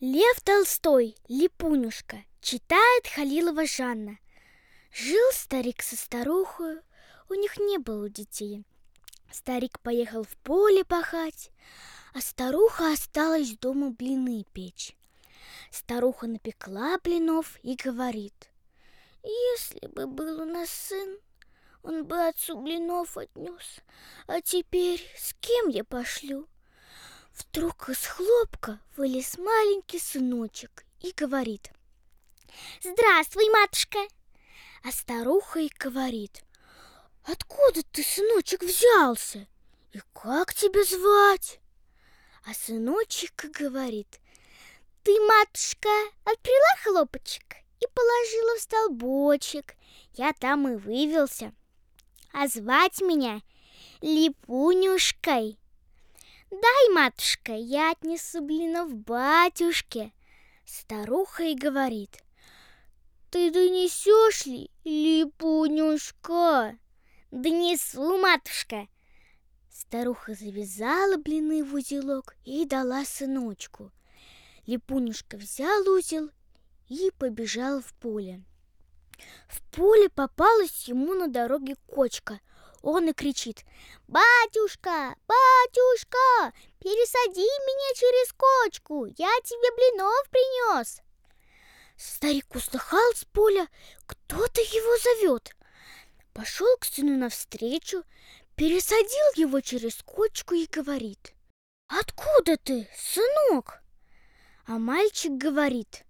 Лев Толстой, Липунюшка, читает Халилова Жанна. Жил старик со старухой, у них не было детей. Старик поехал в поле пахать, а старуха осталась дома блины печь. Старуха напекла блинов и говорит, «Если бы был у нас сын, он бы отцу блинов отнес, а теперь с кем я пошлю?» Вдруг из хлопка вылез маленький сыночек и говорит, «Здравствуй, матушка!» А старуха и говорит, «Откуда ты, сыночек, взялся? И как тебя звать?» А сыночек говорит, «Ты, матушка, отприла хлопочек и положила в столбочек. Я там и вывелся. А звать меня Липунюшкой». Дай, матушка, я отнесу блинов батюшке. Старуха и говорит, ты донесешь ли, липунюшка? Донесу, матушка. Старуха завязала блины в узелок и дала сыночку. Липунюшка взял узел и побежал в поле. В поле попалась ему на дороге кочка – он и кричит «Батюшка, батюшка, пересади меня через кочку, я тебе блинов принес!» Старик услыхал с поля, кто-то его зовет. Пошел к сыну навстречу, пересадил его через кочку и говорит «Откуда ты, сынок?» А мальчик говорит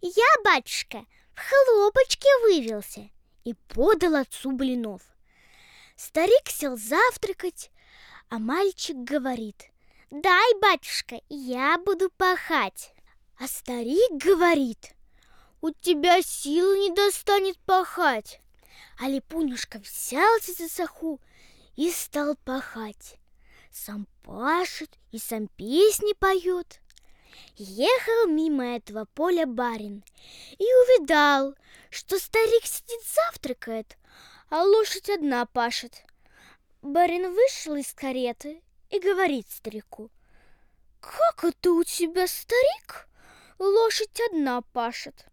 «Я, батюшка, в хлопочке вывелся» и подал отцу блинов. Старик сел завтракать, а мальчик говорит, «Дай, батюшка, я буду пахать». А старик говорит, «У тебя силы не достанет пахать». А Липунюшка взялся за саху и стал пахать. Сам пашет и сам песни поет. Ехал мимо этого поля барин и увидал, что старик сидит завтракает, а лошадь одна пашет. Барин вышел из кареты и говорит старику, «Как это у тебя, старик? Лошадь одна пашет».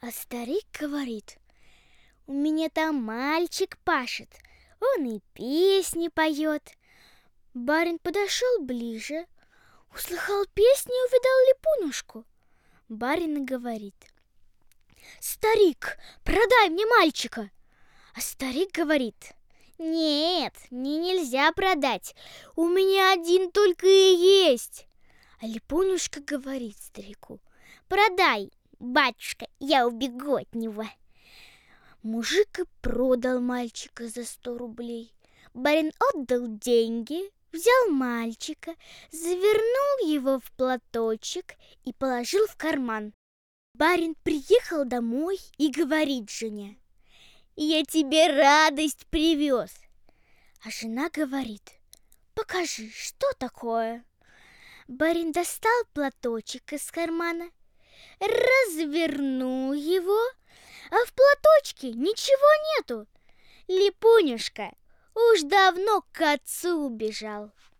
А старик говорит, «У меня там мальчик пашет, он и песни поет». Барин подошел ближе, услыхал песни и увидал липунушку. Барин говорит, «Старик, продай мне мальчика!» А старик говорит, нет, мне нельзя продать, у меня один только и есть. А Липунюшка говорит старику, продай, батюшка, я убегу от него. Мужик и продал мальчика за сто рублей. Барин отдал деньги, взял мальчика, завернул его в платочек и положил в карман. Барин приехал домой и говорит жене, я тебе радость привез. А жена говорит, покажи, что такое. Барин достал платочек из кармана, развернул его, а в платочке ничего нету. Липунюшка уж давно к отцу убежал.